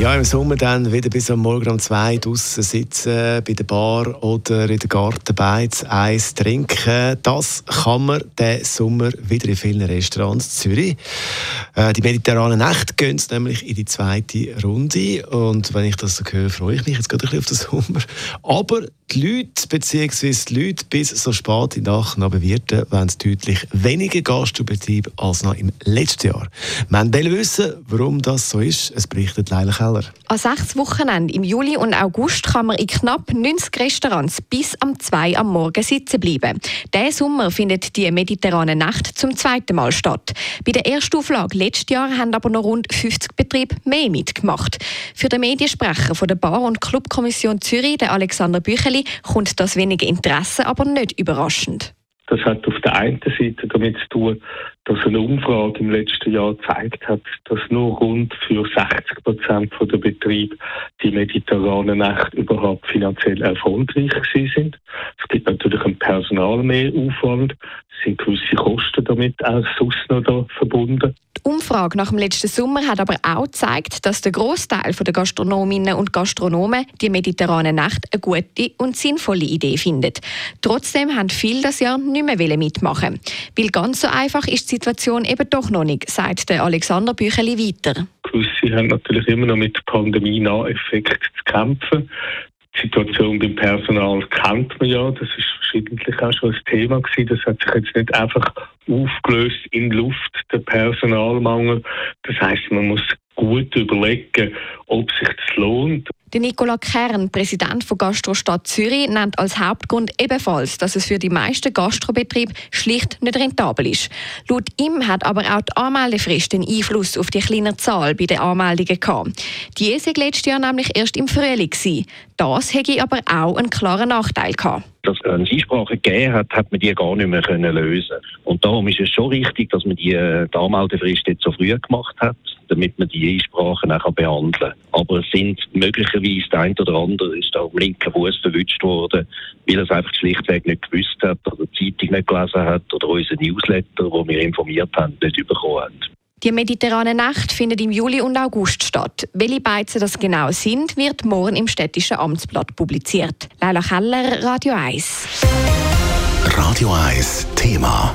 Ja, im Sommer dann wieder bis am Morgen um zwei draußen sitzen, bei der Bar oder in der Gartenbeiz Eis trinken. Das kann man diesen Sommer wieder in vielen Restaurants in Zürich. Äh, die mediterrane Nacht gehen nämlich in die zweite Runde. Und wenn ich das so höre, freue ich mich jetzt gerade ein bisschen auf den Sommer. Aber die Leute, beziehungsweise die Leute bis so spät in der Nacht noch bewirten, wollen deutlich weniger Gastrobetrieb als noch im letzten Jahr. Man will wissen, warum das so ist. Es berichtet Leila Keller. An sechs Wochenenden im Juli und August kann man in knapp 90 Restaurants bis am 2 am Morgen sitzen bleiben. Diesen Sommer findet die mediterrane Nacht zum zweiten Mal statt. Bei der ersten Auflage letztes Jahr haben aber noch rund 50 Betriebe mehr mitgemacht. Für den Mediensprecher von der Bar- und Clubkommission Zürich, der Alexander Bücheli, kommt das wenige Interesse aber nicht überraschend. Das hat auf der einen Seite damit zu tun, dass eine Umfrage im letzten Jahr gezeigt hat, dass nur rund für 60 Prozent der Betriebe die mediterrane Nacht überhaupt finanziell erfolgreich sind. Es gibt natürlich einen Personalmehraufwand, es sind gewisse Kosten damit auch sonst noch da verbunden. Die Umfrage nach dem letzten Sommer hat aber auch gezeigt, dass der Großteil der Gastronominnen und Gastronomen die mediterrane Nacht eine gute und sinnvolle Idee findet. Trotzdem haben viele das Jahr nicht mehr mitmachen. Weil ganz so einfach ist Situation eben doch noch nicht, sagt der Alexander Bücheli weiter. Gewisse haben natürlich immer noch mit Pandemie-Nacheffekt zu kämpfen. Die Situation beim Personal kennt man ja, das ist verschiedentlich auch schon ein Thema gewesen. Das hat sich jetzt nicht einfach aufgelöst in Luft, der Personalmangel. Das heißt, man muss gut überlegen, ob sich das lohnt. Der Nicola Kern, Präsident von Gastrostadt Zürich, nennt als Hauptgrund ebenfalls, dass es für die meisten Gastrobetriebe schlicht nicht rentabel ist. Laut ihm hat aber auch die Anmeldefrist einen Einfluss auf die kleine Zahl bei den Anmeldungen gehabt. Die war letztes Jahr nämlich erst im Frühling. Das hätte aber auch einen klaren Nachteil gehabt dass es Einsprachen gegeben hat, hat man die gar nicht mehr können lösen Und darum ist es schon richtig, dass man die, äh, die Anmeldefrist jetzt so früh gemacht hat damit man die Einsprachen auch behandeln kann. Aber es sind möglicherweise der ein oder andere ist da am linken Fuß verwünscht worden, weil er es einfach schlichtweg nicht gewusst hat oder die Zeitung nicht gelesen hat oder unsere Newsletter, wo wir informiert haben, nicht bekommen haben. Die mediterrane Nacht findet im Juli und August statt. Welche Beizen das genau sind, wird morgen im städtischen Amtsblatt publiziert. Leila Keller, Radio 1. Radio 1 Thema.